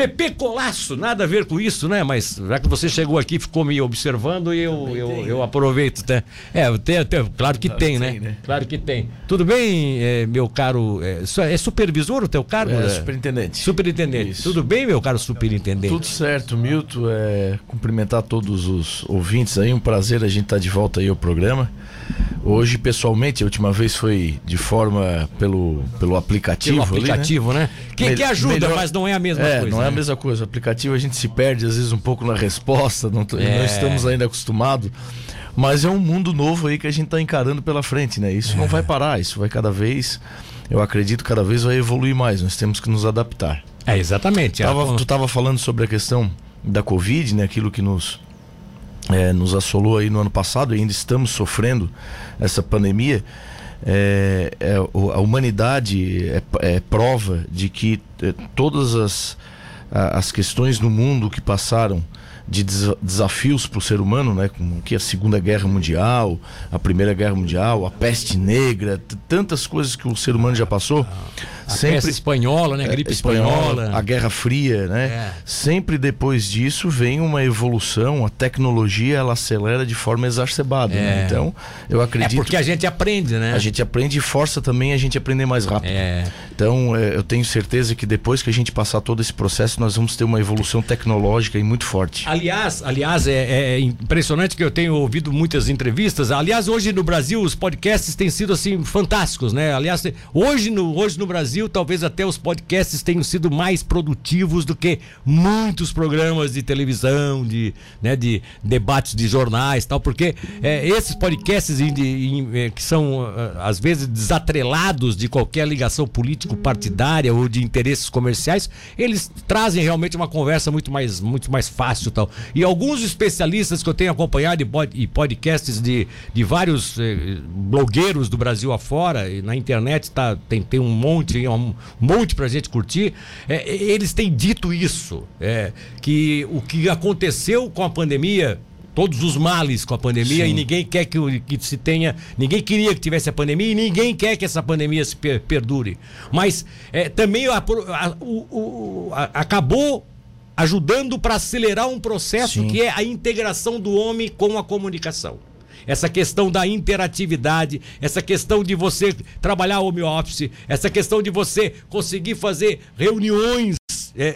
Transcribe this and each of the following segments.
Pepe Colasso, nada a ver com isso, né? Mas já que você chegou aqui, ficou me observando e eu, eu, eu aproveito, né? É, tem, tem, claro que tem, né? tem, né? Claro que tem. Tudo bem, eh, meu caro? É, é supervisor o teu cargo? É, né? superintendente. Superintendente. Isso. Tudo bem, meu caro superintendente? Tudo certo, Milton. É, cumprimentar todos os ouvintes aí. Um prazer a gente estar de volta aí ao programa. Hoje, pessoalmente, a última vez foi de forma pelo, pelo aplicativo. Pelo ali, né? aplicativo, né? Que, Mel- que ajuda, melhor- mas não é a mesma é, coisa. não é a né? mesma coisa. O aplicativo a gente se perde às vezes um pouco na resposta, não, É. não estamos ainda acostumados. Mas é um mundo novo aí que a gente está encarando pela frente, né? Isso não vai parar, isso vai cada vez, eu acredito, cada vez vai evoluir mais. Nós temos que nos adaptar. É, exatamente. Tava- A- tu estava falando sobre a questão da Covid, né? Aquilo que nos, é, nos assolou aí no ano passado e ainda estamos sofrendo essa pandemia. É, é, o- a humanidade é, é prova de que é, todas as, as questões no mundo que passaram de desa- desafios para o ser humano, né, como que a Segunda Guerra Mundial, a Primeira Guerra Mundial, a peste negra, tantas coisas que o ser humano já passou, a peste espanhola, né? A gripe é, espanhola. a Guerra Fria, né? É. Sempre depois disso vem uma evolução, a tecnologia ela acelera de forma exacerbada. né? É. Então, eu É acredito porque a gente aprende, né? a gente aprende e força também a gente aprender mais rápido. É. Então, é, eu tenho certeza que depois que a gente passar todo esse processo, nós vamos ter uma evolução tecnológica e muito forte. Aliás, aliás é, é impressionante que eu tenho ouvido muitas entrevistas. Aliás, hoje no Brasil os podcasts têm sido assim fantásticos, né? Aliás, hoje no, hoje no Brasil talvez até os podcasts tenham sido mais produtivos do que muitos programas de televisão, de, né, de debates de jornais, tal, porque é, esses podcasts é, que são ah, às vezes desatrelados de qualquer ligação político-partidária ou de interesses comerciais, eles trazem realmente uma conversa muito mais, muito mais fácil tal. E alguns especialistas que eu tenho acompanhado e, pod- podcasts de, de vários eh, blogueiros do Brasil afora, e na internet tá, tem, tem um monte, um monte pra gente curtir, eh, eles têm dito isso, é, que o que aconteceu com a pandemia todos os males com a pandemia Sim. e ninguém quer que, que se tenha. Ninguém queria que tivesse a pandemia e ninguém quer que essa pandemia se per- perdure. Mas é, também a- a- o- o- a- acabou ajudando para acelerar um processo Sim. que é a integração do homem com a comunicação. Essa questão da interatividade, essa questão de você trabalhar home office, essa questão de você conseguir fazer reuniões é,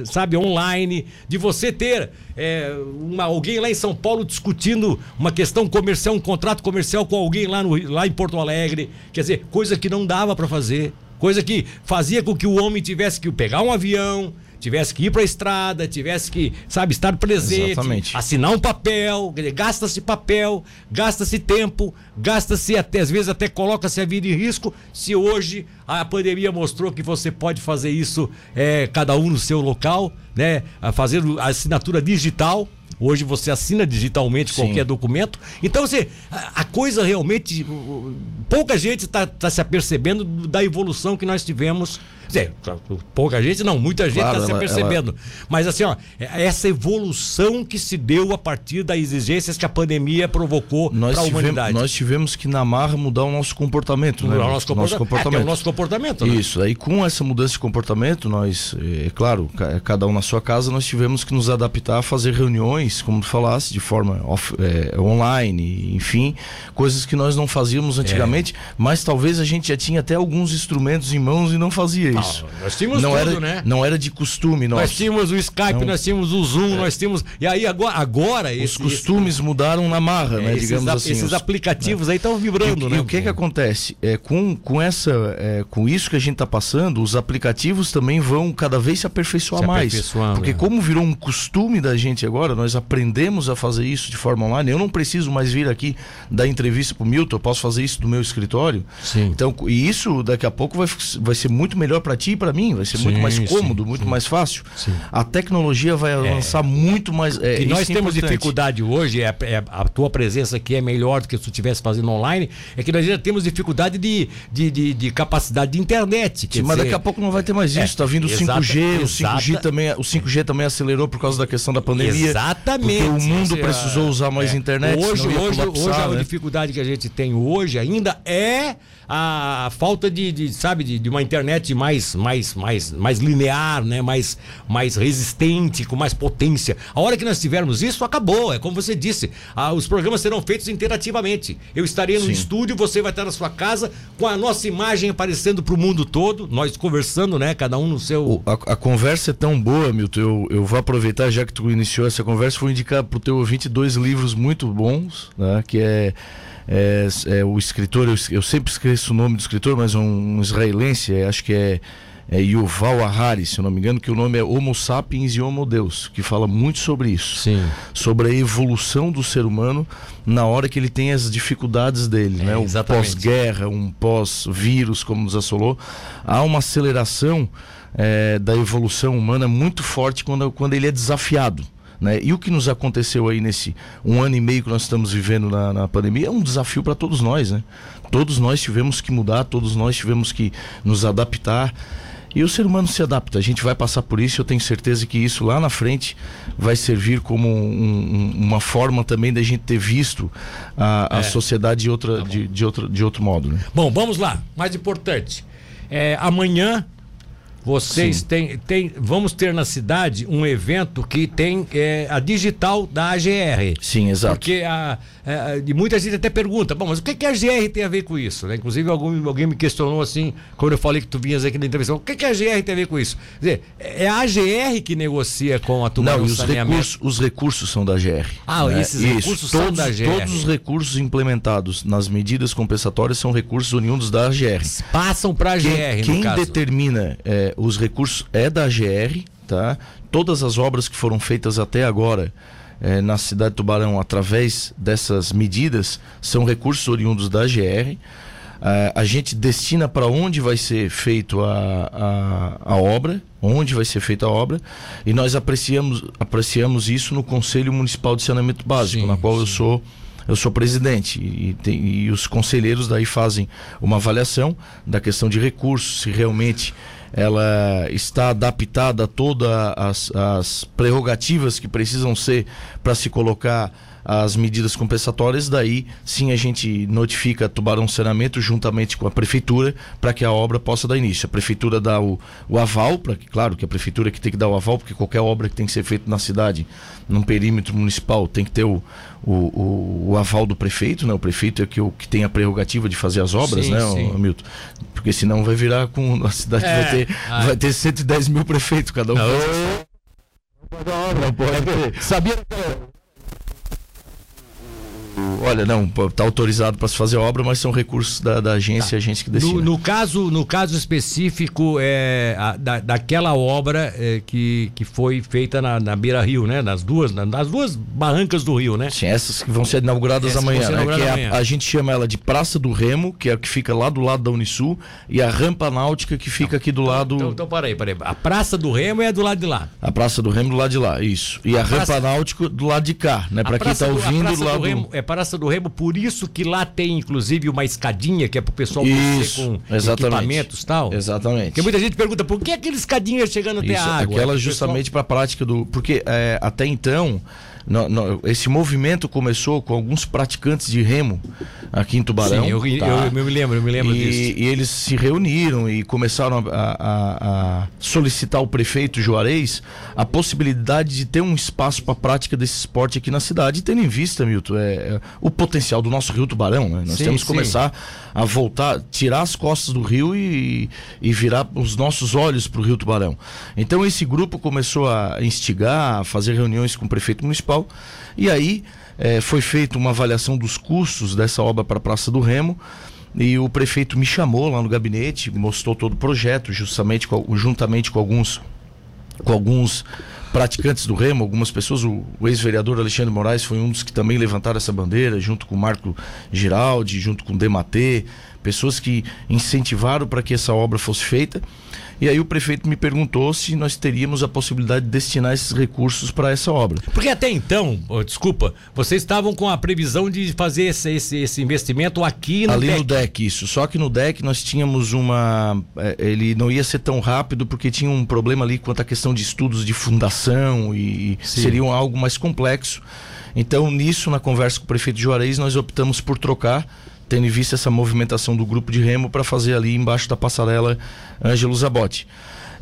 é, sabe, online, de você ter é, uma- alguém lá em São Paulo discutindo uma questão comercial, um contrato comercial com alguém lá, no, lá em Porto Alegre. Quer dizer, coisa que não dava para fazer. Coisa que fazia com que o homem tivesse que pegar um avião, tivesse que ir para a estrada, tivesse que, sabe, estar presente, Exatamente. assinar um papel, gasta-se papel, gasta-se tempo, gasta-se até, às vezes até coloca-se a vida em risco. Se hoje a pandemia mostrou que você pode fazer isso, é, cada um no seu local, né? Fazer a assinatura digital. Hoje você assina digitalmente Sim. qualquer documento. Então, você, a, a coisa realmente. Pouca gente está se apercebendo da evolução que nós tivemos. Dizer, pouca gente, não, muita gente está Claro, se ela- apercebendo. Mas assim, ó, é- essa evolução que se deu a partir das exigências que a pandemia provocou Nós para a humanidade. nós tivemos que na marra mudar o nosso comportamento, né? o nosso comportamento. É, é o nosso comportamento, né? Isso, aí com essa mudança de comportamento, nós, é claro, ca- cada um na sua casa, nós tivemos que nos adaptar a fazer reuniões, como tu falasse, de forma off- é, online, enfim, coisas que nós não fazíamos antigamente, mas talvez a gente já tinha até alguns instrumentos em mãos e não fazia isso. Nós tínhamos não tudo, era, né? Não era de costume Nós tínhamos o Skype, Não. nós tínhamos o Zoom, nós tínhamos. E aí agora, agora Os esse- costumes mudaram na marra, esse- né? esses, Digamos a- assim. esses os- aplicativos aí estão E, vibrando, o- né? e o que que acontece? É, com, com, essa, é, com isso que a gente está passando, os aplicativos também vão cada vez se aperfeiçoar Se mais. Porque é. como virou um costume da gente agora, nós aprendemos a fazer isso de forma online. Eu não preciso mais vir aqui dar entrevista pro Milton, eu posso fazer isso do meu escritório. Sim. Então, e isso daqui a pouco vai, vai ser muito melhor para ti e para mim, vai ser muito Sim, mais sim, cômodo, muito sim. mais fácil. Sim. A tecnologia vai avançar muito mais. É, isso nós é temos importante. dificuldade hoje, é, é a tua presença aqui é melhor do que se tu estivesse fazendo online, é que nós ainda temos dificuldade de, de, de, de capacidade de internet. Sim, mas dizer, daqui a pouco não vai ter mais É, isso. Tá vindo o exata- 5G, o 5G exata- também, o 5G também acelerou por causa da questão da pandemia. Exatamente. Porque o mundo é- precisou usar mais é. internet. Hoje, hoje, hoje a né? dificuldade que a gente tem hoje ainda é a falta de, de, sabe, de, de uma internet mais mais, mais, mais, mais linear, né? mais, mais resistente, com mais potência. A hora que nós tivermos isso, acabou. É como você disse, ah, os programas serão feitos interativamente. Eu estarei no Sim. estúdio, você vai estar na sua casa, com a nossa imagem aparecendo para o mundo todo, nós conversando, né? Cada um no seu. A, a, conversa é tão boa, Milton. Eu, eu vou aproveitar, já que tu iniciou essa conversa, vou indicar para o teu ouvinte dois livros muito bons, né? Que é é, é, o escritor, eu, eu, sempre esqueço o nome do escritor, mas um, um israelense, é, acho que é, é Yuval Harari, se eu não me engano, que o nome é Homo Sapiens e Homo Deus, que fala muito sobre isso. Sim. Sobre a evolução do ser humano na hora que ele tem as dificuldades dele, é, né? Um pós-guerra, um pós-vírus, como nos assolou. Há uma aceleração é, da evolução humana muito forte quando, quando ele é desafiado. Né? E o que nos aconteceu aí nesse um ano e meio que nós estamos vivendo na, na pandemia é um desafio para todos nós. Né? Todos nós tivemos que mudar, todos nós tivemos que nos adaptar. E o ser humano se adapta, a gente vai passar por isso. Eu tenho certeza que isso lá na frente vai servir como um, um, uma forma também da gente ter visto a, a é. sociedade de, outra, tá de, de, outro, de outro modo. Né? Bom, vamos lá. Mais importante. É, amanhã vocês têm, têm. Vamos ter na cidade um evento que tem é, a digital da AGR. Sim, exato. Porque a, é, e muita gente até pergunta, bom, mas o que, que a GR tem a ver com isso? Né? Inclusive, algum, alguém me questionou assim, quando eu falei que tu vinhas aqui na entrevista, o que, que a GR tem a ver com isso? Quer dizer, é a AGR que negocia com a Tubarão Não, os recursos, os recursos são da GR. Ah, né? esses isso. recursos todos, são da GR. Todos os recursos implementados nas medidas compensatórias são recursos oriundos da GR. Passam para a GR, quem, quem determina é, os recursos é da GR, tá? Todas as obras que foram feitas até agora é, na cidade de Tubarão através dessas medidas são recursos oriundos da GR. É, a gente destina para onde vai ser feito a, a, a, obra, onde vai ser feita a obra, e nós apreciamos, apreciamos isso no Conselho Municipal de Saneamento Básico, sim, na qual sim. eu sou eu sou presidente e, tem, e, os conselheiros daí fazem uma avaliação da questão de recursos, se realmente ela está adaptada a todas as, as prerrogativas que precisam ser para se colocar as medidas compensatórias, daí sim a gente notifica Tubarão Saneamento juntamente com a prefeitura para que a obra possa dar início. A prefeitura dá o, o aval, para que, claro que a prefeitura que tem que dar o aval, porque qualquer obra que tem que ser feita na cidade, num perímetro municipal, tem que ter o, o, o, o aval do prefeito, né? O prefeito é que, o, que tem a prerrogativa de fazer as obras, sim, né, sim. Milton? Porque senão vai virar com. A cidade é, vai, ter, ai. vai ter 110 mil prefeitos, cada um. Não, não, pode. Sabia olha, não, está autorizado para se fazer obra, mas são recursos da, da agência, tá. a agência que decide. No, no, caso, no caso específico é, a, da, daquela obra é, que, que foi feita na, na Beira Rio, né? Nas duas, na, nas duas barrancas do Rio, né? Sim, essas que vão ser inauguradas essas amanhã, ser né? Que é a, a, gente chama ela de Praça do Remo, que é a que fica lá do lado da Unisul, e a Rampa Náutica que fica aqui do então, lado. Então, então peraí, peraí. A Praça do Remo é do lado de lá. A Praça do Remo do lado de lá, isso. E a, a Rampa Náutica do lado de cá, né? Para quem está ouvindo, do lado. Do Remo, é Praça do Remo por isso que lá tem, inclusive, uma escadinha que é pro pessoal descer com exatamente. equipamentos e tal. Exatamente. Porque muita gente pergunta por que aquela escadinha chegando isso, até a água? Aquela justamente pessoal... para a prática do. Porque é, até então no, no, esse movimento começou com alguns praticantes de remo aqui em Tubarão. Sim, eu, tá? eu, eu, me lembro, eu me lembro e, disso. E eles se reuniram e começaram a, a, a solicitar ao prefeito Juarez a possibilidade de ter um espaço para a prática desse esporte aqui na cidade, tendo em vista, Milton, é, é o potencial do nosso rio Tubarão. Né? Nós sim, temos que sim. começar a voltar, tirar as costas do rio e, e virar os nossos olhos para o rio Tubarão. Então esse grupo começou a instigar, a fazer reuniões com o prefeito municipal e aí é, foi feita uma avaliação dos custos dessa obra para a Praça do Remo. E o prefeito me chamou lá no gabinete, mostrou todo o projeto, justamente com, juntamente com alguns, com alguns praticantes do remo, algumas pessoas. O, o ex-vereador Alexandre Moraes foi um dos que também levantaram essa bandeira, junto com o Marco Giraldi, junto com o Dematê, pessoas que incentivaram para que essa obra fosse feita. E aí o prefeito me perguntou se nós teríamos a possibilidade de destinar esses recursos para essa obra. Porque até então, oh, desculpa, vocês estavam com a previsão de fazer esse, esse, esse investimento aqui no Ali DEC. no DEC, isso. Só que no DEC nós tínhamos uma. É, ele não ia ser tão rápido porque tinha um problema ali quanto à questão de estudos de fundação e Sim. seria algo mais complexo. Então, nisso, na conversa com o prefeito Juarez, nós optamos por trocar tendo em vista essa movimentação do grupo de remo para fazer ali embaixo da passarela Ângelo Zabotti.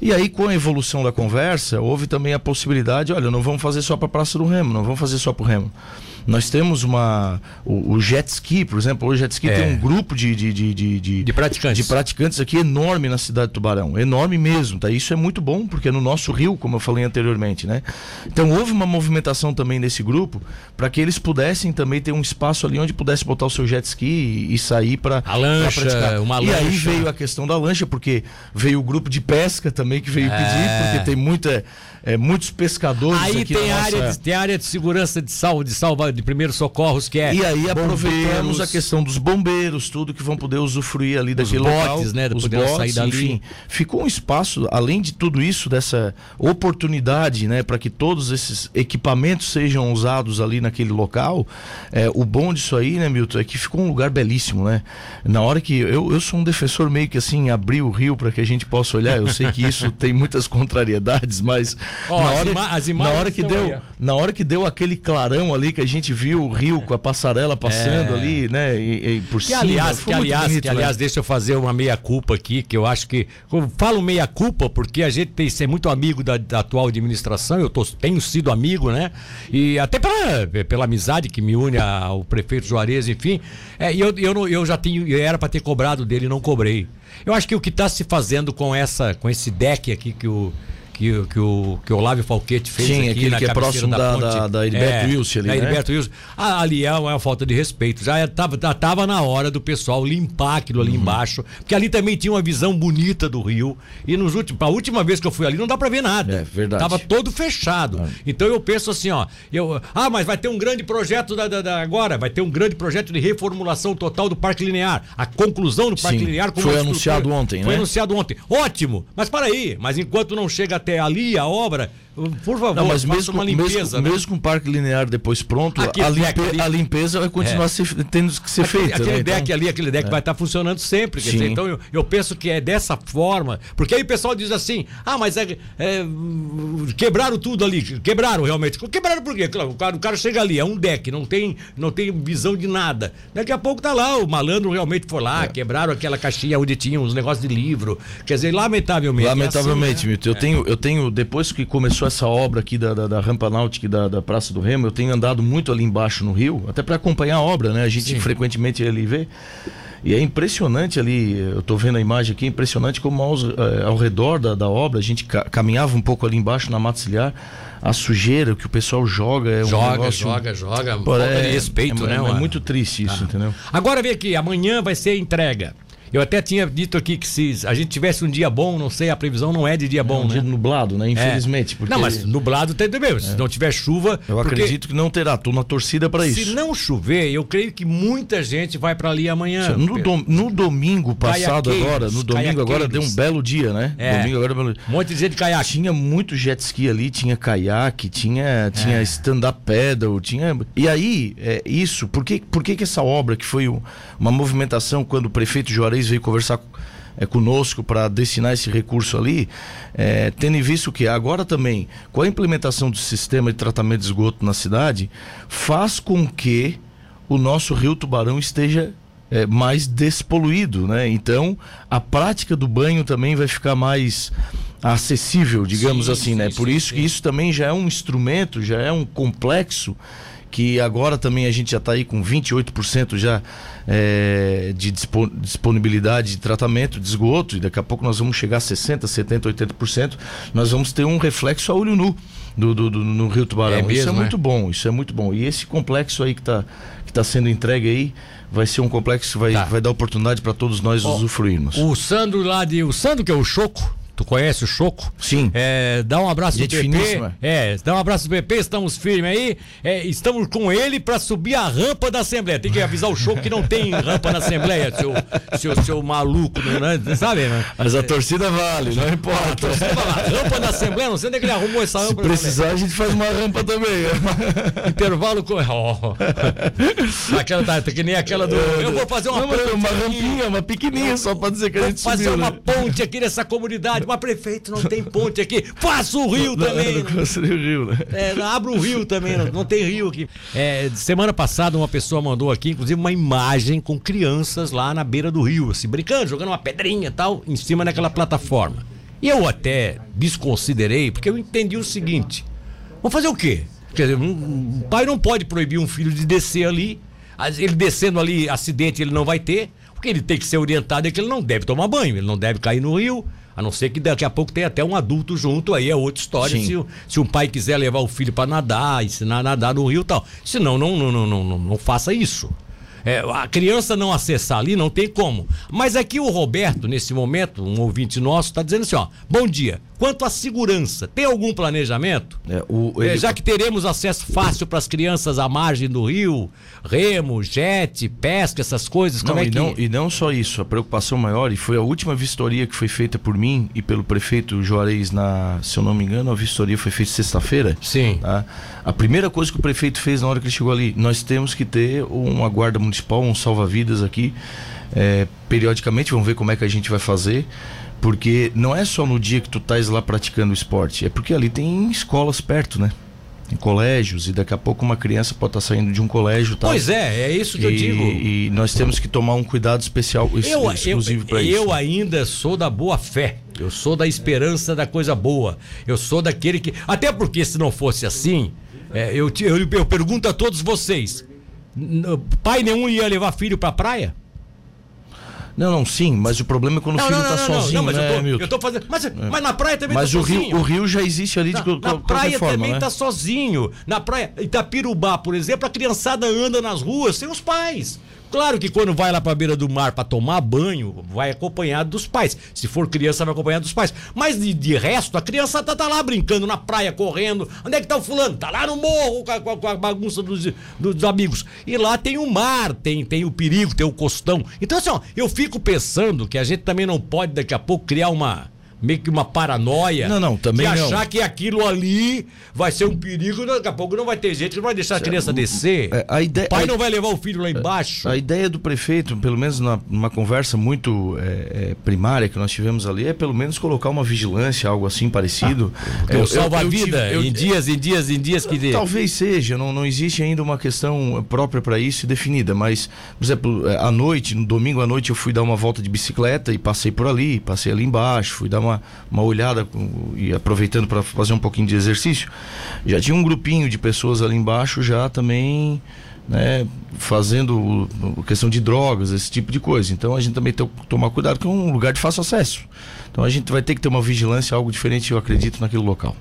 E aí, com a evolução da conversa, houve também a possibilidade: olha, não vamos fazer só para a Praça do Remo, não vamos fazer só para o Remo. Nós temos uma. O, o, jet ski, por exemplo, o jet ski é. tem um grupo de, de, de, de, de, praticantes. de praticantes aqui enorme na cidade de Tubarão. Enorme mesmo. Tá? Isso é muito bom, porque é no nosso rio, como eu falei anteriormente. Né? Então houve uma movimentação também nesse grupo para que eles pudessem também ter um espaço ali onde pudesse botar o seu jet ski e, e sair para. A lancha, praticar. uma e lancha. E aí veio a questão da lancha, porque veio o grupo de pesca também que veio é. pedir, porque tem muita é, muitos pescadores aí aqui tem na área nossa... de, tem área de segurança de salva de salva de primeiros socorros que é e aí aproveitamos a questão dos bombeiros tudo que vão poder usufruir ali daquele os botes, local né os botes, sair dali. enfim, ficou um espaço além de tudo isso dessa oportunidade né para que todos esses equipamentos sejam usados ali naquele local é, o bom disso aí né Milton é que ficou um lugar belíssimo né? Na hora que eu, eu sou um defensor meio que assim abrir o rio para que a gente possa olhar eu sei que isso tem muitas contrariedades mas Oh, na, hora, as na hora que deu, aí. na hora que deu aquele clarão ali que a gente viu o rio com a passarela passando é. ali, né, e, e por que, cima. Aliás, que aliás, bonito, que né? aliás, deixa eu fazer uma meia culpa aqui, que eu acho que eu falo meia culpa porque a gente tem ser muito amigo da, da, atual administração, eu tô, tenho sido amigo, né? E até pela, pela amizade que me une ao prefeito Juarez, enfim, é, eu, eu, eu já tenho, eu era para ter cobrado dele, não cobrei. Eu acho que o que está se fazendo com essa, com esse deck aqui que o que, que, o, que o Olávio Falquete fez Sim, aqui na que é próximo da, da, da, da Heriberto é, Wilson ali, da Heriberto né? Wilson. Ah, ali é uma falta de respeito. Já estava tava na hora do pessoal limpar aquilo ali uhum. embaixo, porque ali também tinha uma visão bonita do rio. E nos últimos, a última vez que eu fui ali não dá para ver nada. É verdade. Tava todo fechado. Ah. Então eu penso assim, ó, eu, ah, mas vai ter um grande projeto da, da, da, agora, vai ter um grande projeto de reformulação total do Parque Linear. A conclusão do Parque Sim, Linear foi anunciado ontem, Foi né? anunciado ontem. Ótimo. Mas para aí, mas enquanto não chega até ali a obra, por favor, não, mas mesmo, uma limpeza. Mesmo, né? mesmo com o parque linear depois pronto, a, limpe, ali, a, limpeza vai continuar é. ser, tendo que ser aquele, feita. Aquele né? deck então, ali, aquele deck é. vai estar tá funcionando sempre. Dizer, então eu, eu, penso que é dessa forma. Porque aí o pessoal diz assim: ah, mas é, é, quebraram tudo ali. Quebraram realmente. Quebraram por quê? O cara, o cara chega ali, é um deck, não tem, não tem visão de nada. Daqui a pouco tá lá, o malandro realmente foi lá, é. quebraram aquela caixinha onde tinha uns negócios de livro. Quer dizer, lamentavelmente. Lamentavelmente, é assim, né? Eu, tenho, eu tenho, depois que começou essa obra aqui da, da, da rampa náutica da, da Praça do Remo, eu tenho andado muito ali embaixo no rio, até para acompanhar a obra, né? A gente Sim. frequentemente ali vê. E é impressionante ali, eu estou vendo a imagem aqui, é impressionante como aos, é, ao redor da, da obra, a gente ca caminhava um pouco ali embaixo na matzilhar, a sujeira que o pessoal joga é um joga, negócio... Joga, joga, joga. É, de respeito, é, né? É, é muito triste isso, ah. entendeu? Agora vem aqui, amanhã vai ser entrega. Eu até tinha dito aqui que se a gente tivesse um dia bom, não sei, a previsão não é de dia bom, é um né? dia nublado, né? Infelizmente. É. Porque... Não, mas nublado tem também. É. Se não tiver chuva. Eu porque... acredito que não terá. Tô na torcida para isso. Se não chover, eu creio que muita gente vai para ali amanhã. No, dom... no domingo passado agora, no domingo agora deu um belo dia, né? É. Domingo agora belo... Um monte de gente de caiaque. Tinha muito jet ski ali, tinha caiaque, tinha, tinha é. stand-up pedal, tinha. E aí, é, isso, por que, por que, que essa obra, que foi uma movimentação quando o prefeito Juarez veio conversar é, conosco para destinar esse recurso ali, é, tendo em vista que agora também, com a implementação do sistema de tratamento de esgoto na cidade, faz com que o nosso rio Tubarão esteja é, mais despoluído, né? Então, a prática do banho também vai ficar mais acessível, digamos sim, assim, sim, né? Por sim, isso que isso também já é um instrumento, já é um complexo que agora também a gente já está aí com 28% já é, de disponibilidade de tratamento de esgoto, e daqui a pouco nós vamos chegar a 60%, 70%, 80%, nós vamos ter um reflexo a olho nu do, do, do no Rio Tubarão. É mesmo, isso é, é muito bom, isso é muito bom. E esse complexo aí que está que tá sendo entregue aí vai ser um complexo que vai, tá. vai dar oportunidade para todos nós oh, usufruirmos. O Sandro lá de. O Sandro, que é o Choco, Tu conhece o Choco? Sim. É, dá um abraço Gente pro PP. É, dá um abraço pro PP, estamos firmes aí. É, estamos com ele para subir a rampa da Assembleia. Tem que avisar o Choco que não tem rampa na Assembleia, seu, seu, seu maluco, não, sabe, né? Mas a torcida vale, não importa. A torcida vale. rampa da Assembleia, não sei onde é que ele arrumou essa rampa. Se precisar, a gente faz uma rampa também. Intervalo com. Oh. Aquela tá, que nem aquela do. Eu vou fazer uma não, ponte. Uma rampinha, uma pequenininha, só para dizer que a gente Vou fazer subiu, uma né? ponte aqui nessa comunidade mas prefeito não tem ponte aqui. Faça o rio Não, também. não construiu o rio, né? É, abre o rio também, não, não tem rio aqui. É, semana passada uma pessoa mandou aqui, inclusive, uma imagem com crianças lá na beira do rio, assim, brincando, jogando uma pedrinha e tal, em cima daquela plataforma. E eu até desconsiderei, porque eu entendi o seguinte: vamos fazer o quê? Quer dizer, um, um pai não pode proibir um filho de descer ali. Ele descendo ali, acidente ele não vai ter. O que ele tem que ser orientado é que ele não deve tomar banho, ele não deve cair no rio. A não ser que daqui a pouco tenha até um adulto junto, aí é outra história. Sim. Se, o- se um pai quiser levar o filho para nadar, ensinar a nadar no rio e tal. Senão, não, não, não, não, não, não faça isso. É, a criança não acessar ali não tem como. Mas aqui o Roberto, nesse momento, um ouvinte nosso, está dizendo assim: ó, bom dia. Quanto à segurança, tem algum planejamento? É, o, É, ele- já que teremos acesso fácil para as crianças à margem do rio, remo, jet, pesca, essas coisas, como Não, é e, que. não, e não só isso, a preocupação maior, e foi a última vistoria que foi feita por mim e pelo prefeito Juarez, na, se eu não me engano, a vistoria foi feita sexta-feira. Sim. tá? A primeira coisa que o prefeito fez na hora que ele chegou ali, nós temos que ter uma guarda municipal, um salva-vidas aqui, é, periodicamente, vamos ver como é que a gente vai fazer. Porque não é só no dia que tu estás lá praticando esporte, é porque ali tem escolas perto, né? Tem colégios, e daqui a pouco uma criança pode estar saindo de um colégio. Tá? Pois é, é isso que eu e, digo. e nós temos que tomar um cuidado especial, ex- Eu, exclusivo eu, para eu isso. ainda sou da boa fé. Eu sou da esperança da coisa boa. Eu sou daquele que. Até porque se não fosse assim, é, eu, te- eu, eu pergunto a todos vocês: pai nenhum ia levar filho pra praia? Não, não, sim, mas o problema é quando o filho está sozinho, mas né, eu, tô, Milton? eu tô fazendo. Mas, mas na praia também Mas tá o rio, sozinho. o rio já existe ali de Na, na praia forma, também né? tá sozinho. Na praia Itapirubá, por exemplo, a criançada anda nas ruas sem os pais. Claro que quando vai lá pra beira do mar pra tomar banho, vai acompanhado dos pais. Se for criança, vai acompanhado dos pais. Mas de, de resto, a criança tá, tá lá brincando na praia, correndo. Onde é que tá o fulano? Tá lá no morro a, com a- com a bagunça dos, dos amigos. E lá tem o mar, tem, tem o perigo, tem o costão. Então, assim, ó, eu fico pensando que a gente também não pode daqui a pouco criar uma. Meio que uma paranoia. Não, não, também de não. achar que aquilo ali vai ser um perigo, daqui a pouco não vai ter gente que não vai deixar a criança descer. é, a ideia- o pai a- não vai levar o filho lá embaixo. A ideia do prefeito, pelo menos na- numa conversa muito é, é, primária que nós tivemos ali, é pelo menos colocar uma vigilância, algo assim parecido. Porque É, eu- eu- eu salva-vida tive- eu- em dias, em dias, em dias que. Talvez seja, não, não existe ainda uma questão própria para isso definida, mas, por exemplo, é, à noite, no domingo à noite, eu fui dar uma volta de bicicleta e passei por ali, passei ali embaixo, fui dar uma, uma olhada com- e aproveitando para fazer um pouquinho de exercício. Já tinha um grupinho de pessoas ali embaixo já também. Né, fazendo questão de drogas, esse tipo de coisa. Então a gente também tem que tomar cuidado, que é um lugar de fácil acesso. Então a gente vai ter que ter uma vigilância, algo diferente, eu acredito, naquele local.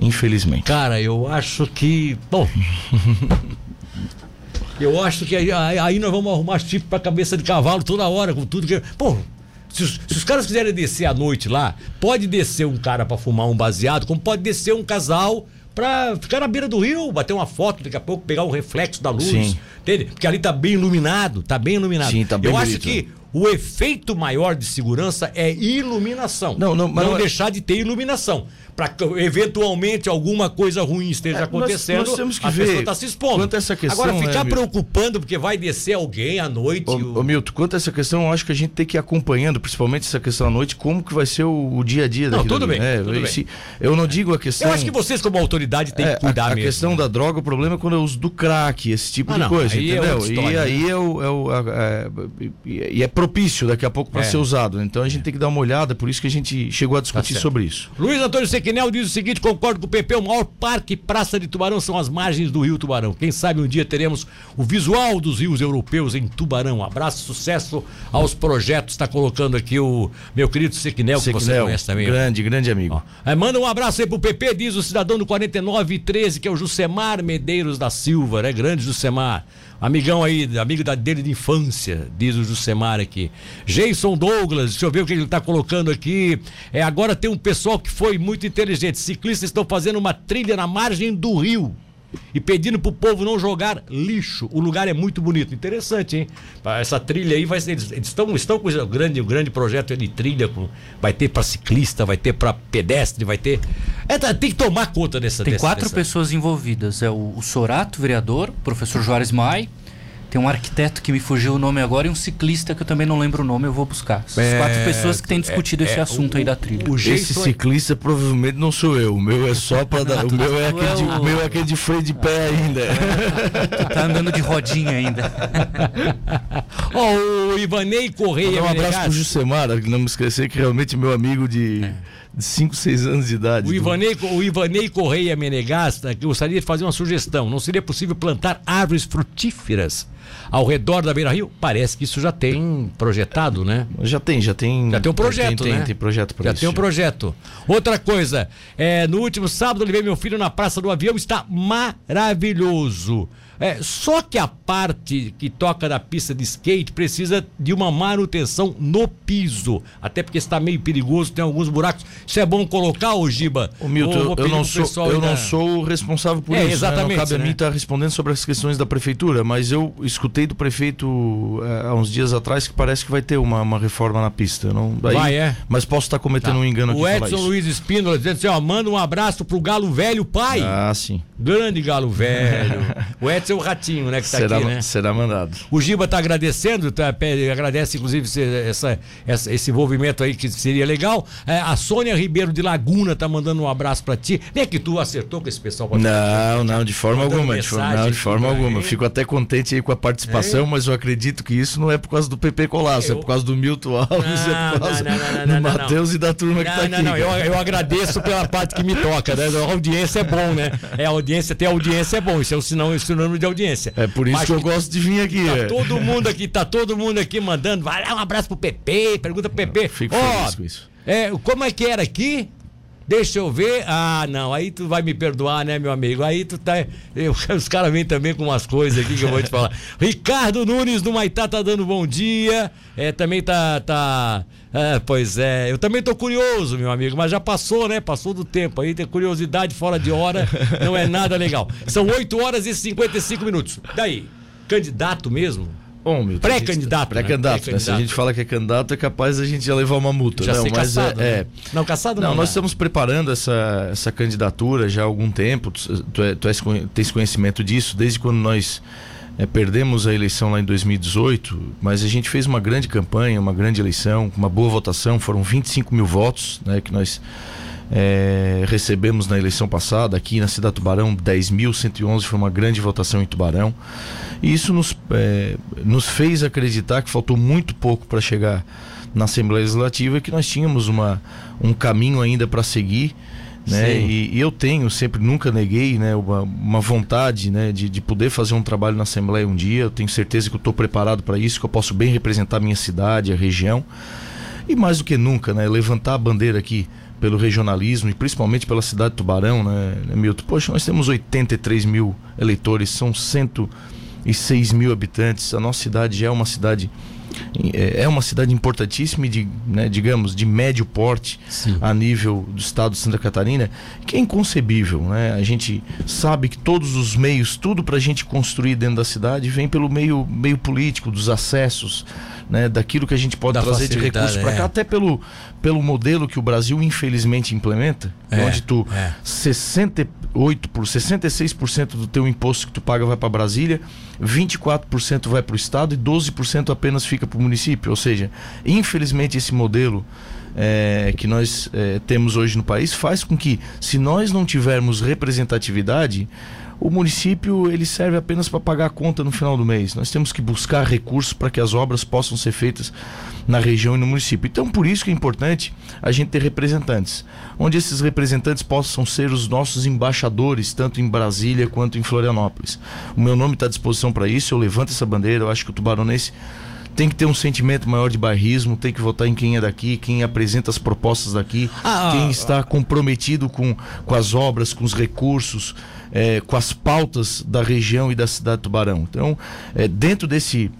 Infelizmente. Cara, eu acho que. Bom. eu acho que aí, aí- nós vamos arrumar chip pra cabeça de cavalo toda hora, com tudo que. Pô. Se os, se os caras quiserem descer à noite lá, pode descer um cara pra fumar um baseado, como pode descer um casal pra ficar na beira do rio, bater uma foto, daqui a pouco pegar o reflexo da luz. Sim. Entende? Porque ali tá bem iluminado, tá bem iluminado. Sim, tá bem Eu acho bonito, que o efeito maior de segurança é iluminação. Não, não, mas não não é- deixar de ter iluminação. Para que eventualmente alguma coisa ruim esteja É, nós- acontecendo, nós temos que a ver pessoa está se expondo. quanto a essa questão, Agora, né, ficar Milton? preocupando porque vai descer alguém à noite. Ô, o- ô, Milton, quanto a essa questão, eu acho que a gente tem que ir acompanhando, principalmente essa questão à noite, como que vai ser o, o dia a dia Não, daquilo tudo bem, né? tudo bem. Esse- Eu não digo a questão. Eu acho que vocês, como autoridade, têm é, que cuidar a, a mesmo. questão da droga, o problema é quando eu uso do crack, esse tipo Ah, de não, coisa, é entendeu? outra e história, aí é o. É o a- é- e é propício daqui a pouco para É. ser usado. Então a gente tem que dar uma olhada, por isso que a gente chegou a discutir certo. sobre isso. Luiz Antônio Sequinel diz o seguinte: concordo com o PP, o maior parque e praça de Tubarão são as margens do Rio Tubarão. Quem sabe um dia teremos o visual dos rios europeus em Tubarão. Abraço, sucesso aos projetos. Está colocando aqui o meu querido Sequinel, que você conhece também. grande, grande amigo. É, manda um abraço aí pro PP, diz o cidadão do 4913, que é o Jusemar Medeiros da Silva, né? Grande Jusemar. Amigão aí, amigo da, dele de infância, diz o Jusemar aqui. Jason Douglas, deixa eu ver o que ele tá colocando aqui. É, agora tem um pessoal que foi muito inteligente. Ciclistas estão fazendo uma trilha na margem do rio. E pedindo pro povo não jogar lixo. O lugar é muito bonito. Interessante, hein? Essa trilha aí vai ser. Eles eles estão, estão com o grande, o grande projeto de trilha. Com, vai ter para ciclista, vai ter para pedestre, vai ter. É, tá, tem que tomar conta dessa Tem dessa- quatro dessa- pessoas envolvidas. É o, o Sorato, vereador, o professor Juarez Mai, tem um arquiteto que me fugiu o nome agora e um ciclista que eu também não lembro o nome, eu vou buscar. As É, quatro pessoas que têm discutido é, esse é, assunto o- aí da trilha. o Esse jeito é- ciclista provavelmente não sou eu. O meu é só para dar. O meu é tu aquele, é de, o- o meu é aquele de freio de pé ainda. Tu tá andando de rodinha ainda. Ó, o Ivanei Correia um abraço pro que não me esquecer que realmente é meu amigo de 5, 6 anos de idade. O Ivanei, o Ivanei Correia Menegasta gostaria de fazer uma sugestão. Não seria possível plantar árvores frutíferas ao redor da Beira Rio? Parece que isso já tem projetado, né? Já tem, já tem. Já tem um projeto, tem, né? Tem, tem projeto para Já isso. tem um projeto. Outra coisa, é, no último sábado eu levei meu filho na Praça do Avião, está maravilhoso. É, só que a parte que toca da pista de skate precisa de uma manutenção no piso. Até porque está meio perigoso, tem alguns buracos. Isso é bom colocar, ô Giba? Ô, Milton, eu- não sou, eu não sou o responsável por É, isso. né? exatamente, Não cabe a né? mim estar respondendo sobre as questões da prefeitura, mas eu escutei do prefeito eh, há uns dias atrás que parece que vai ter uma, uma reforma na pista. Não, aí- Vai, é? Mas posso estar cometendo Tá. um engano aqui O Edson. Luiz Espíndola dizendo assim, ó, manda um abraço pro Galo Velho Pai. Ah, sim. Grande Galo Velho. o Edson é o ratinho, né, que tá será, aqui, né? será mandado. O Giba tá agradecendo, tá, agradece inclusive esse, essa, essa- esse envolvimento aí que seria legal. É, a Sônia Ribeiro de Laguna tá mandando um abraço pra ti. Nem é que tu acertou com esse pessoal. pra- Não, não, de forma Mandando alguma. De forma, não, de forma aqui, alguma. fico até contente aí com a participação, mas eu acredito que isso não é por causa do PP Colasso, Eu- é por causa do Milton Alves, Não, é por causa não, não, do. Matheus e da turma que Não, tá não, aqui. não, eu, eu agradeço pela parte que me toca, né? A audiência é bom, né? É a audiência, ter audiência é bom, isso é um sinal, um sinônimo de audiência. É por isso Mas que eu gosto de vir aqui. Tá é. todo mundo aqui, tá todo mundo aqui mandando. Vai lá, um abraço pro PP, pergunta pro PP. Fico Ó, feliz com isso. É, como é que era aqui? Deixa eu ver. Ah, não, aí tu vai me perdoar, né, meu amigo? Aí tu tá. eu- os caras vêm também com umas coisas aqui que eu vou te falar. Ricardo Nunes do Maitá tá dando bom dia. É, também tá. tá é, pois é, eu também tô curioso, meu amigo, mas já passou, né? Passou do tempo aí, ter curiosidade fora de hora não é nada legal. São 8 horas e 55 minutos. Daí, candidato mesmo? Milton, Pré-candidato, né? Pré-candidato, né? Se a Pré-candidato. gente fala que é candidato, é capaz a gente já levar uma multa. Já não, ser mas caçado, é, né? é. Não, caçado Não, não. nós né? estamos preparando essa, essa candidatura já há algum tempo. Tu, tu, é- tu és conhe- tens conhecimento disso, desde quando nós é, perdemos a eleição lá em 2018, mas a gente fez uma grande campanha, uma grande eleição, uma boa votação, foram 25 mil votos né, que nós é, recebemos na eleição passada, aqui na cidade de Tubarão, 10.111, foi uma grande votação em Tubarão. E isso nos, é, nos fez acreditar que faltou muito pouco para chegar na Assembleia Legislativa e que nós tínhamos uma, um caminho ainda para seguir. Né? E, e eu tenho, sempre nunca neguei né, uma, uma vontade né, de, de poder fazer um trabalho na Assembleia um dia. Eu tenho certeza que eu estou preparado para isso, que eu posso bem representar a minha cidade, a região. E mais do que nunca, né, levantar a bandeira aqui pelo regionalismo e principalmente pela cidade de Tubarão, né, né, Milton? Poxa, nós temos 83 mil eleitores, são 106 mil habitantes. A nossa cidade já é uma cidade é é uma cidade importantíssima e de, né, digamos, de médio porte Sim. a nível do estado de Santa Catarina, que é inconcebível, né? A gente sabe que todos os meios, tudo para a gente construir dentro da cidade vem pelo meio, meio político, dos acessos, né? Daquilo que a gente pode Da trazer de recursos para é. cá, até pelo, pelo modelo que o Brasil infelizmente implementa, É, onde tu é. 68 por 66% do teu imposto que tu paga vai para Brasília, 24% vai para o estado e 12% apenas fica para o município. Ou seja, infelizmente esse modelo é, que nós é, temos hoje no país faz com que, se nós não tivermos representatividade, o município ele serve apenas para pagar a conta no final do mês. Nós temos que buscar recursos para que as obras possam ser feitas na região e no município. Então, por isso que é importante a gente ter representantes, onde esses representantes possam ser os nossos embaixadores, tanto em Brasília quanto em Florianópolis. O meu nome está à disposição para isso, eu levanto essa bandeira, eu acho que o tubaronense tem que ter um sentimento maior de bairrismo, tem que votar em quem é daqui, quem apresenta as propostas daqui, Ah, quem está comprometido com, com as obras, com os recursos, eh, com as pautas da região e da cidade de Tubarão. Então, eh, dentro desse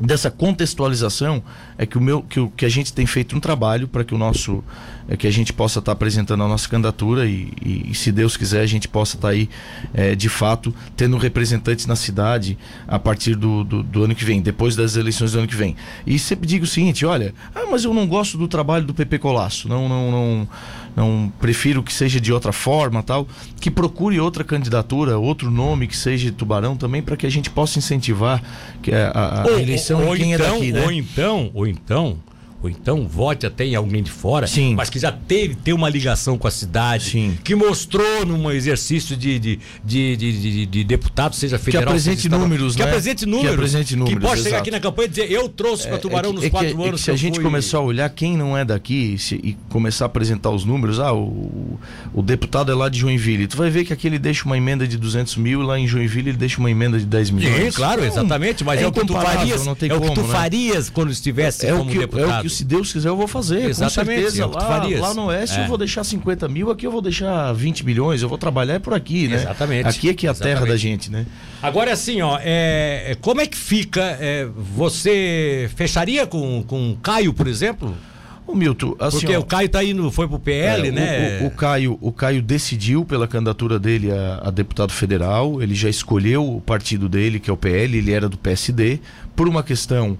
dessa contextualização é que o meu que, o, que a gente tem feito um trabalho para que o nosso é, que a gente possa estar tá apresentando a nossa candidatura e, e, e, se Deus quiser a gente possa estar tá aí é, de fato tendo representantes na cidade a partir do, do, do, ano que vem depois das eleições do ano que vem. E sempre digo o seguinte olha ah, mas eu não gosto do trabalho do PP Colasso não não não não prefiro que seja de outra forma tal que procure outra candidatura outro nome que seja de Tubarão também para que a gente possa incentivar que a, a, a eleição ou, quem então, é daqui né? ou então ou então ou então vote até em alguém de fora, Sim. mas que já teve tem uma ligação com a cidade, Sim. que mostrou num exercício de, de, de, de, de deputado, seja federal, que apresente seja números, que né? apresente números, que apresente números, que pode chegar exato. aqui na campanha e dizer eu trouxe para Tubarão é que, nos é quatro que, anos. É que se a gente fui... começar a olhar quem não é daqui se, e começar a apresentar os números, ah, o, o deputado é lá de Joinville, tu vai ver que aqui ele deixa uma emenda de 200 mil lá em Joinville ele deixa uma emenda de 10 milhões. Sim, claro, Então, exatamente, mas é, o que tu farias, não tem é o que tu né? farias quando estivesse É como que, deputado. É o que, se Deus quiser, eu vou fazer. Exatamente, Com certeza. é o lá, lá no Oeste É. eu vou deixar 50 mil, aqui eu vou deixar 20 milhões. Eu vou trabalhar é por aqui, né? Exatamente. Aqui é que é a terra Exatamente. da gente, né? Agora assim, ó, é, como é que fica? é, você fecharia com, com o Caio, por exemplo? Ô, Milton, assim. Porque ó, o Caio tá indo, foi pro PL, É, o- né? O, o Caio, o Caio decidiu pela candidatura dele a, a deputado federal. Ele já escolheu o partido dele, que é o PL. Ele era do PSD. Por uma questão,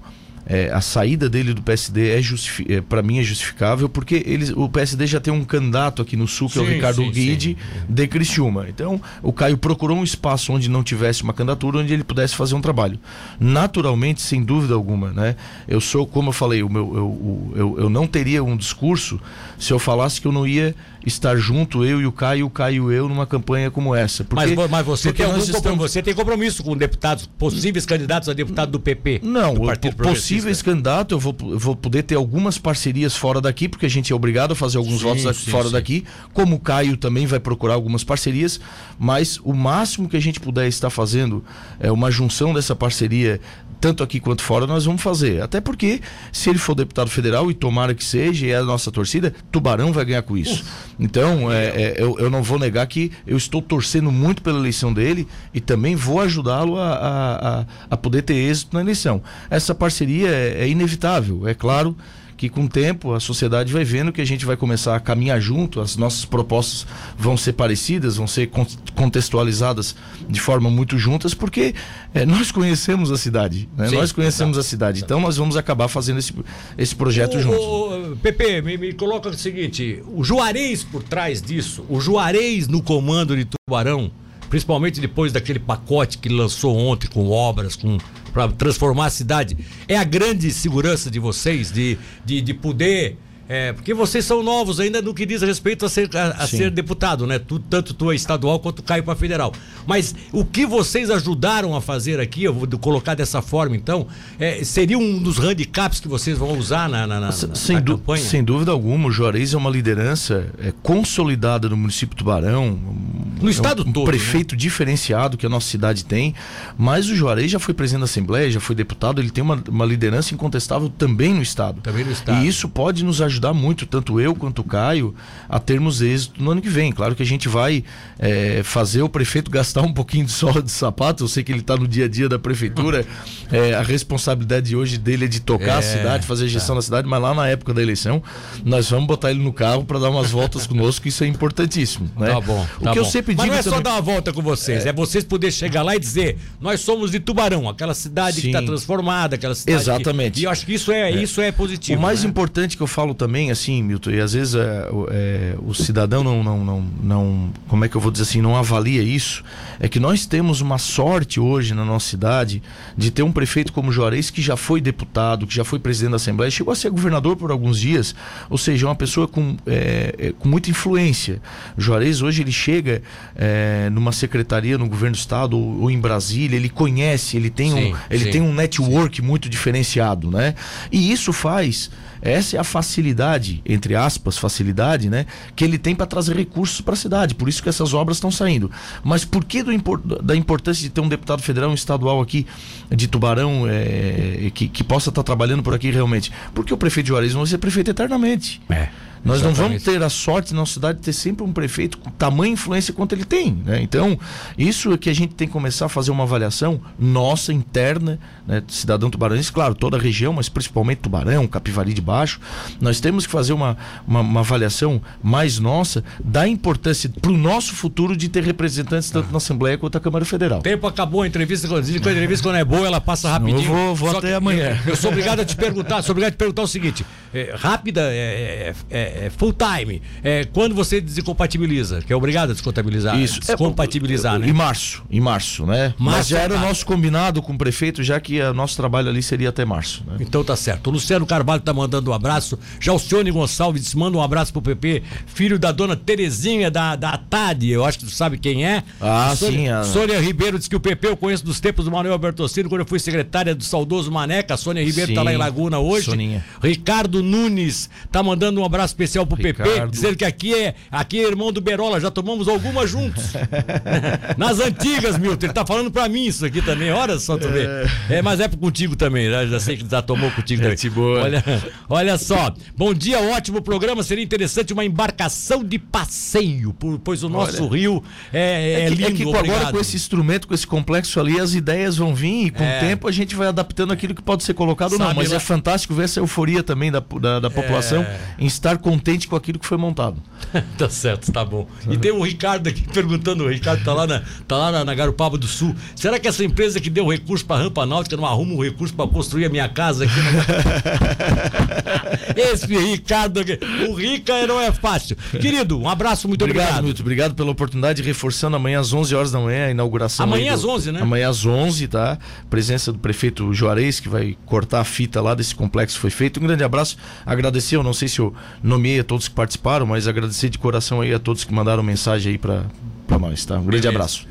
é, a saída dele do PSD é, justifi é para mim é justificável, porque eles, o PSD já tem um candidato aqui no Sul, que é o Sim, Ricardo sim, Guide, de Criciúma. Então, o Caio procurou um espaço onde não tivesse uma candidatura, onde ele pudesse fazer um trabalho. Naturalmente, sem dúvida alguma, né? Eu sou, como eu falei, o meu, eu, eu, eu não teria um discurso se eu falasse que eu não ia estar junto, eu e o Caio, o Caio e eu, numa campanha como essa. Porque, mas, mas você tem estamos- você tem compromisso com deputados, possíveis candidatos a deputado do PP? Não, do o possíveis candidatos, eu vou, eu vou poder ter algumas parcerias fora daqui, porque a gente é obrigado a fazer alguns Sim, votos sim, fora sim. daqui. Como o Caio também vai procurar algumas parcerias, mas o máximo que a gente puder estar fazendo é uma junção dessa parceria, tanto aqui quanto fora, nós vamos fazer. Até porque, se ele for deputado federal, e tomara que seja, e é a nossa torcida, Tubarão vai ganhar com isso. Então, é, é, eu, eu não vou negar que eu estou torcendo muito pela eleição dele e também vou ajudá-lo a, a, a, a poder ter êxito na eleição. Essa parceria é, é inevitável, é claro que com o tempo a sociedade vai vendo que a gente vai começar a caminhar junto, as nossas propostas vão ser parecidas, vão ser con- contextualizadas de forma muito juntas, porque é, nós conhecemos a cidade, né? Sim, nós conhecemos a cidade, então nós vamos acabar fazendo esse, esse projeto juntos. O, o, Pepe, me, me coloca o seguinte: o Juarez por trás disso, o Juarez no comando de Tubarão, principalmente depois daquele pacote que lançou ontem com obras, com para transformar a cidade, é a grande segurança de vocês de, de, de poder. É, porque vocês são novos ainda no que diz respeito a ser, a, a ser deputado, né? Tu, tanto tu é estadual quanto cai para federal. Mas o que vocês ajudaram a fazer aqui, eu vou colocar dessa forma então, é, seria um dos handicaps que vocês vão usar na, na, na, Se- na- sem, na campanha? sem dúvida alguma, o Juarez é uma liderança é, consolidada no município de Tubarão. um- No estado é um, um todo, né? prefeito diferenciado que a nossa cidade tem. Mas o Juarez já foi presidente da Assembleia, já foi deputado, ele tem uma, uma liderança incontestável também no estado. Também no estado. E isso pode nos ajudar muito, tanto eu quanto o Caio, a termos êxito no ano que vem. Claro que a gente vai é, fazer o prefeito gastar um pouquinho de sola de sapato. Eu sei que ele está no dia a dia da prefeitura. É, a responsabilidade hoje dele é de tocar a É, cidade, fazer a gestão da cidade, mas lá na época da eleição, nós vamos botar ele no carro para dar umas voltas conosco, isso é importantíssimo. Né? Tá bom. O tá que eu bom. sempre Mas digo não é só também- dar uma volta com vocês, é, vocês poderem chegar lá e dizer: nós somos de Tubarão, aquela cidade que Sim. está transformada, aquela cidade. que- Exatamente. E eu acho que isso é, Isso é positivo. O mais né? importante que eu falo também, assim, Milton, e às vezes é, o- é, o cidadão não, não, não, não, como é que eu vou dizer assim, não avalia isso, é que nós temos uma sorte hoje na nossa cidade de ter um prefeito como Juarez que já foi deputado, que já foi presidente da Assembleia, chegou a ser governador por alguns dias, ou seja, uma pessoa com, é, é, com muita influência. Juarez hoje ele chega é, numa secretaria no governo do estado ou, ou em Brasília, ele conhece, ele tem Sim, um, ele sim. tem um network muito diferenciado, né? E isso faz, essa é a facilidade, entre aspas, facilidade, né? Que ele tem para trazer recursos para a cidade. Por isso que essas obras estão saindo. Mas por que do da importância de ter um deputado federal, um estadual aqui de Tubarão, é, que, que possa estar trabalhando por aqui realmente? Porque o prefeito de Juarez não vai ser prefeito eternamente. É. Nós Exatamente. não vamos ter a sorte na nossa cidade de ter sempre um prefeito com tamanha influência quanto ele tem. Né? Então, isso é que a gente tem que começar a fazer uma avaliação nossa, interna, né? cidadão tubaranense, claro, toda a região, mas principalmente Tubarão, Capivari de Baixo. Nós temos que fazer uma, uma, uma avaliação mais nossa da importância para o nosso futuro de ter representantes tanto na Assembleia quanto na Câmara Federal. O tempo acabou a entrevista. Quando a entrevista, quando é boa, ela passa rapidinho. eu vou- vou até amanhã. Eu, eu sou obrigado a te perguntar, sou obrigado a te perguntar o seguinte: é, rápida, é, é- é- é full time. É, quando você desincompatibiliza, que é obrigado a descontabilizar. Isso. Descompatibilizar, né? Em março, em março, né? Março Mas já é era o nosso combinado com o prefeito, já que o nosso trabalho ali seria até março. Né? Então tá certo. O Luciano Carvalho tá mandando um abraço. Já o Cione Gonçalves manda um abraço pro PP, filho da dona Terezinha da, da TAD. Eu acho que tu sabe quem é. Ah, Sônia, sim, a- Sônia Ribeiro diz que o PP eu conheço dos tempos do Manuel Bertocino, quando eu fui secretária do saudoso Maneca. A Sônia Ribeiro tá Sim, lá em Laguna hoje. Soninha. Ricardo Nunes tá mandando um abraço especial pro PP, Ricardo. dizendo que aqui é, aqui é irmão do Berola, já tomamos algumas juntos. Nas antigas, Milton. Ele tá falando pra mim isso aqui também. Olha só, tu vê. É, mas é contigo também, né? Já sei que já tomou contigo também. Boa. Olha, olha só. Bom dia, ótimo programa. Seria interessante uma embarcação de passeio, pois o nosso rio é, é, É que, lindo. é que com- agora obrigado. com esse instrumento, com esse complexo ali, as ideias vão vir e com É. o tempo a gente vai adaptando aquilo que pode ser colocado ou não. Mas lá- é fantástico ver essa euforia também da, da, da população em estar contente com aquilo que foi montado. tá certo, tá bom. E tem o Ricardo aqui perguntando, o Ricardo tá lá na, tá lá na, na Garupaba do Sul. Será que essa empresa que deu recurso pra rampa náutica não arruma um recurso pra construir a minha casa aqui? Na... Esse Ricardo aqui. O Rica não é fácil. Querido, um abraço, muito Obrigado, obrigado. Milton. Obrigado pela oportunidade, reforçando amanhã às 11 horas da manhã, a inauguração. Amanhã aí às 11, né? Amanhã às 11, tá? Presença do prefeito Juarez, que vai cortar a fita lá desse complexo foi feito. Um grande abraço. Agradecer, eu não sei se eu nomeei a todos que participaram, mas agradecer de coração aí a todos que mandaram mensagem aí pra nós, tá? Um grande Beleza. abraço.